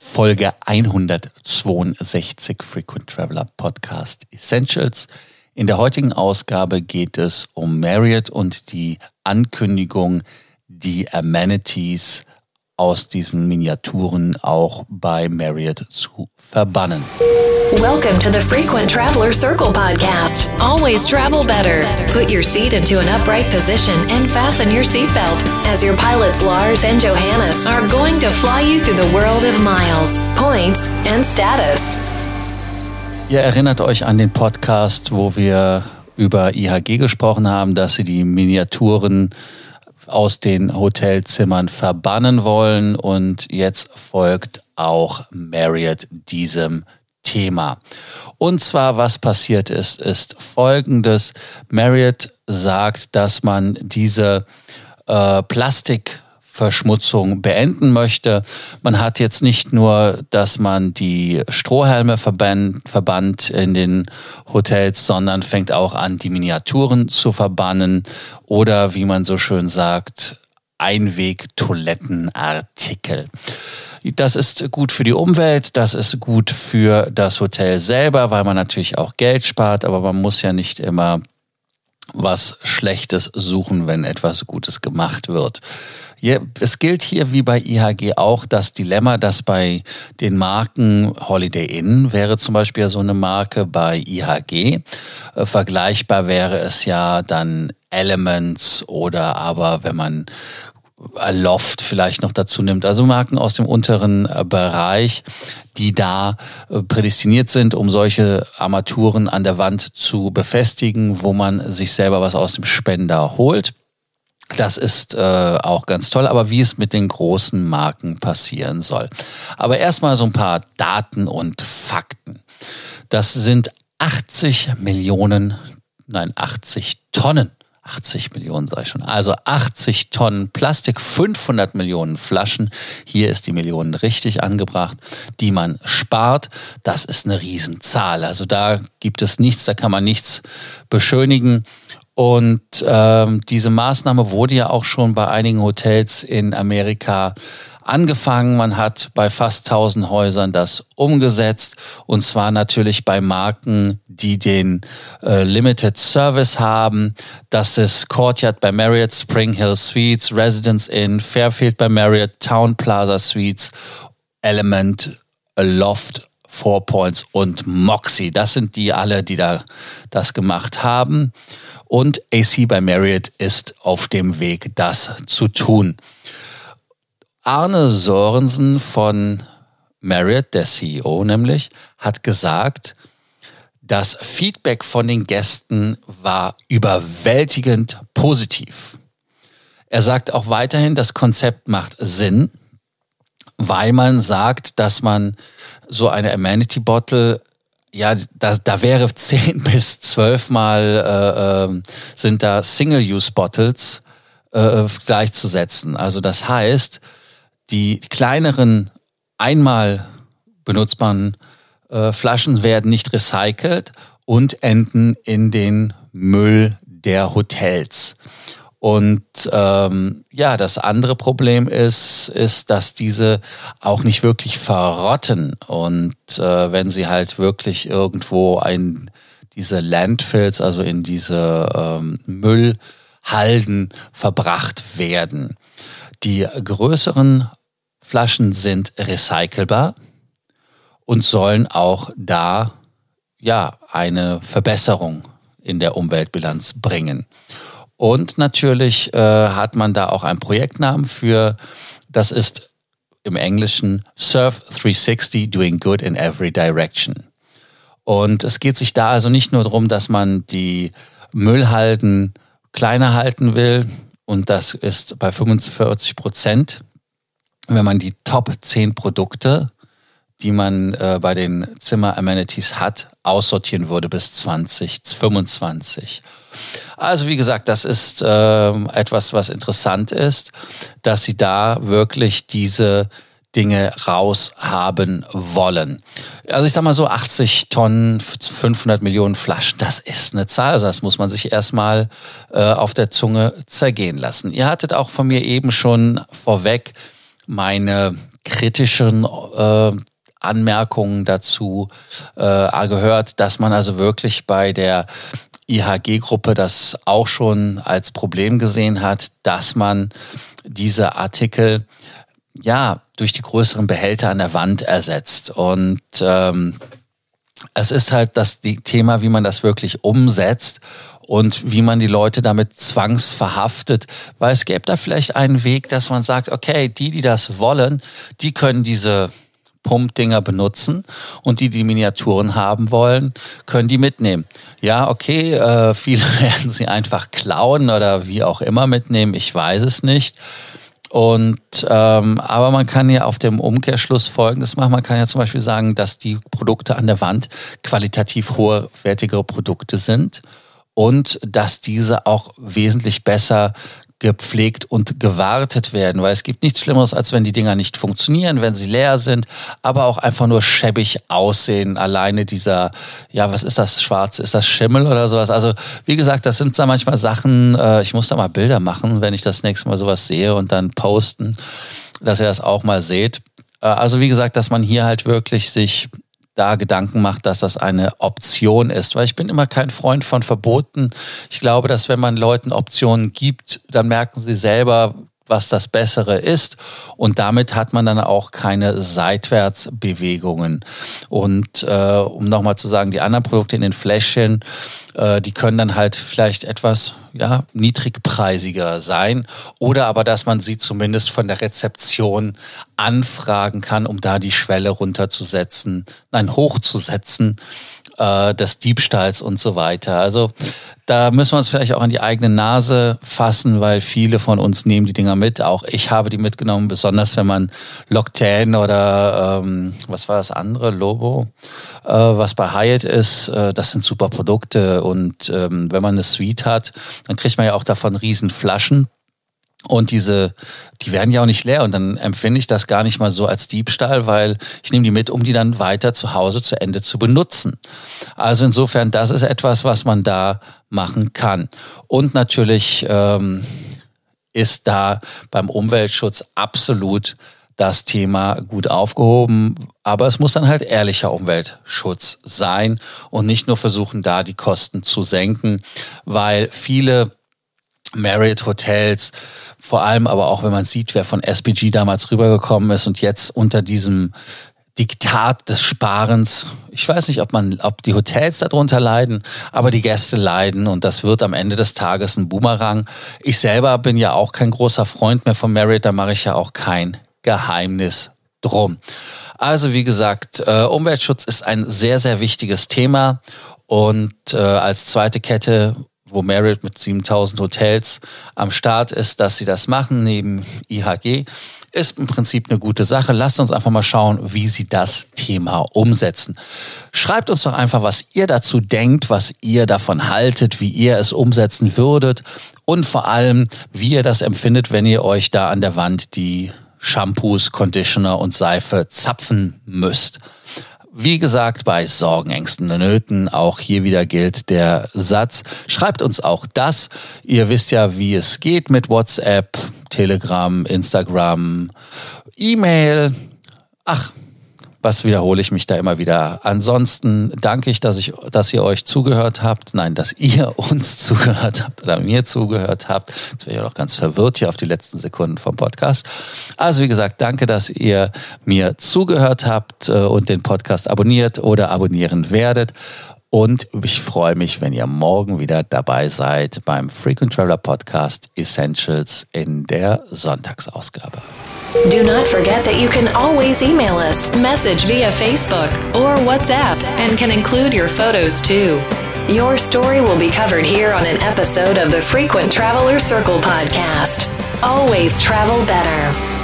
Folge 162 Frequent Traveler Podcast Essentials. In der heutigen Ausgabe geht es um Marriott und die Ankündigung, die Amenities aus diesen Miniaturen auch bei Marriott zu verbannen. Welcome to the Frequent Traveler Circle podcast. Always travel better. Put your seat into an upright position and fasten your seatbelt as your pilots Lars and Johannes are going to fly you through the world of miles, points and status. Ihr erinnert euch an den Podcast, wo wir über IHG gesprochen haben, dass sie die Miniaturen aus den Hotelzimmern verbannen wollen und jetzt folgt auch Marriott diesem Thema. Und zwar, was passiert ist, ist folgendes. Marriott sagt, dass man diese äh, Plastik Verschmutzung beenden möchte. Man hat jetzt nicht nur, dass man die Strohhelme verbannt in den Hotels, sondern fängt auch an, die Miniaturen zu verbannen oder wie man so schön sagt, Einweg-Toilettenartikel. Das ist gut für die Umwelt, das ist gut für das Hotel selber, weil man natürlich auch Geld spart, aber man muss ja nicht immer was Schlechtes suchen, wenn etwas Gutes gemacht wird. Es gilt hier wie bei IHG auch das Dilemma, dass bei den Marken Holiday Inn wäre zum Beispiel so eine Marke bei IHG. Äh, vergleichbar wäre es ja dann Elements oder aber wenn man Loft vielleicht noch dazu nimmt. Also Marken aus dem unteren äh, Bereich, die da äh, prädestiniert sind, um solche Armaturen an der Wand zu befestigen, wo man sich selber was aus dem Spender holt. Das ist äh, auch ganz toll, aber wie es mit den großen Marken passieren soll. Aber erstmal so ein paar Daten und Fakten. Das sind 80 Millionen, nein, 80 Tonnen 80 Millionen, sage ich schon. Also 80 Tonnen Plastik, 500 Millionen Flaschen. Hier ist die Million richtig angebracht, die man spart. Das ist eine Riesenzahl. Also da gibt es nichts, da kann man nichts beschönigen. Und ähm, diese Maßnahme wurde ja auch schon bei einigen Hotels in Amerika angefangen. Man hat bei fast 1000 Häusern das umgesetzt. Und zwar natürlich bei Marken, die den äh, Limited Service haben. Das ist Courtyard bei Marriott, Spring Hill Suites, Residence Inn, Fairfield bei Marriott, Town Plaza Suites, Element, Loft, Four Points und Moxie. Das sind die alle, die da das gemacht haben. Und AC bei Marriott ist auf dem Weg, das zu tun. Arne Sorensen von Marriott, der CEO nämlich, hat gesagt, das Feedback von den Gästen war überwältigend positiv. Er sagt auch weiterhin, das Konzept macht Sinn, weil man sagt, dass man so eine Amenity Bottle ja, da, da wäre zehn bis zwölf Mal äh, äh, sind da Single-Use-Bottles äh, gleichzusetzen. Also das heißt, die kleineren einmal benutzbaren äh, Flaschen werden nicht recycelt und enden in den Müll der Hotels. Und ähm, ja, das andere Problem ist, ist, dass diese auch nicht wirklich verrotten. Und äh, wenn sie halt wirklich irgendwo ein diese Landfills, also in diese ähm, Müllhalden verbracht werden. Die größeren Flaschen sind recycelbar und sollen auch da ja eine Verbesserung in der Umweltbilanz bringen. Und natürlich äh, hat man da auch einen Projektnamen für, das ist im Englischen Surf 360 Doing Good in Every Direction. Und es geht sich da also nicht nur darum, dass man die Müllhalden kleiner halten will, und das ist bei 45 Prozent, wenn man die Top 10 Produkte, die man äh, bei den Zimmer-Amenities hat, aussortieren würde bis 2025. Also wie gesagt, das ist äh, etwas, was interessant ist, dass sie da wirklich diese Dinge raushaben wollen. Also ich sag mal so 80 Tonnen, 500 Millionen Flaschen, das ist eine Zahl. Also das muss man sich erstmal äh, auf der Zunge zergehen lassen. Ihr hattet auch von mir eben schon vorweg meine kritischen äh, Anmerkungen dazu äh, gehört, dass man also wirklich bei der IHG-Gruppe das auch schon als Problem gesehen hat, dass man diese Artikel ja durch die größeren Behälter an der Wand ersetzt. Und ähm, es ist halt das Thema, wie man das wirklich umsetzt und wie man die Leute damit zwangsverhaftet, weil es gäbe da vielleicht einen Weg, dass man sagt, okay, die, die das wollen, die können diese Pumpdinger benutzen und die, die Miniaturen haben wollen, können die mitnehmen. Ja, okay, äh, viele werden sie einfach klauen oder wie auch immer mitnehmen, ich weiß es nicht. Und ähm, aber man kann ja auf dem Umkehrschluss Folgendes machen. Man kann ja zum Beispiel sagen, dass die Produkte an der Wand qualitativ hochwertigere Produkte sind und dass diese auch wesentlich besser gepflegt und gewartet werden, weil es gibt nichts Schlimmeres, als wenn die Dinger nicht funktionieren, wenn sie leer sind, aber auch einfach nur schäbig aussehen. Alleine dieser, ja, was ist das, schwarz, ist das Schimmel oder sowas? Also, wie gesagt, das sind da manchmal Sachen, äh, ich muss da mal Bilder machen, wenn ich das nächste Mal sowas sehe und dann posten, dass ihr das auch mal seht. Äh, also, wie gesagt, dass man hier halt wirklich sich da Gedanken macht, dass das eine Option ist. Weil ich bin immer kein Freund von Verboten. Ich glaube, dass wenn man Leuten Optionen gibt, dann merken sie selber, was das Bessere ist. Und damit hat man dann auch keine Seitwärtsbewegungen. Und äh, um nochmal zu sagen, die anderen Produkte in den Fläschchen, äh, die können dann halt vielleicht etwas ja, niedrigpreisiger sein. Oder aber, dass man sie zumindest von der Rezeption anfragen kann, um da die Schwelle runterzusetzen, nein, hochzusetzen äh, des Diebstahls und so weiter. Also da müssen wir uns vielleicht auch an die eigene Nase fassen, weil viele von uns nehmen die Dinger mit. Auch ich habe die mitgenommen, besonders wenn man Locktan oder ähm, was war das andere, Lobo, äh, was bei Hyatt ist. Äh, das sind super Produkte und ähm, wenn man eine Suite hat, dann kriegt man ja auch davon riesen Flaschen. Und diese, die werden ja auch nicht leer und dann empfinde ich das gar nicht mal so als Diebstahl, weil ich nehme die mit, um die dann weiter zu Hause zu Ende zu benutzen. Also insofern, das ist etwas, was man da machen kann. Und natürlich ähm, ist da beim Umweltschutz absolut das Thema gut aufgehoben. Aber es muss dann halt ehrlicher Umweltschutz sein und nicht nur versuchen, da die Kosten zu senken, weil viele Marriott Hotels, vor allem aber auch, wenn man sieht, wer von SPG damals rübergekommen ist und jetzt unter diesem Diktat des Sparens. Ich weiß nicht, ob man, ob die Hotels darunter leiden, aber die Gäste leiden und das wird am Ende des Tages ein Boomerang. Ich selber bin ja auch kein großer Freund mehr von Marriott, da mache ich ja auch kein Geheimnis drum. Also wie gesagt, äh, Umweltschutz ist ein sehr, sehr wichtiges Thema und äh, als zweite Kette wo Marriott mit 7000 Hotels am Start ist, dass sie das machen neben IHG, ist im Prinzip eine gute Sache. Lasst uns einfach mal schauen, wie sie das Thema umsetzen. Schreibt uns doch einfach, was ihr dazu denkt, was ihr davon haltet, wie ihr es umsetzen würdet und vor allem, wie ihr das empfindet, wenn ihr euch da an der Wand die Shampoos, Conditioner und Seife zapfen müsst. Wie gesagt, bei Sorgen, Ängsten und Nöten, auch hier wieder gilt der Satz, schreibt uns auch das. Ihr wisst ja, wie es geht mit WhatsApp, Telegram, Instagram, E-Mail. Ach, was wiederhole ich mich da immer wieder? Ansonsten danke ich, dass ich, dass ihr euch zugehört habt. Nein, dass ihr uns zugehört habt oder mir zugehört habt. Jetzt wäre ich auch ganz verwirrt hier auf die letzten Sekunden vom Podcast. Also wie gesagt, danke, dass ihr mir zugehört habt äh, und den Podcast abonniert oder abonnieren werdet. Und ich freue mich, wenn ihr morgen wieder dabei seid beim Frequent Traveler Podcast Essentials in der Sonntagsausgabe. Do not forget that you can always email us, message via Facebook or WhatsApp, and can include your photos too. Your story will be covered here on an episode of the Frequent Traveler Circle podcast. Always travel better.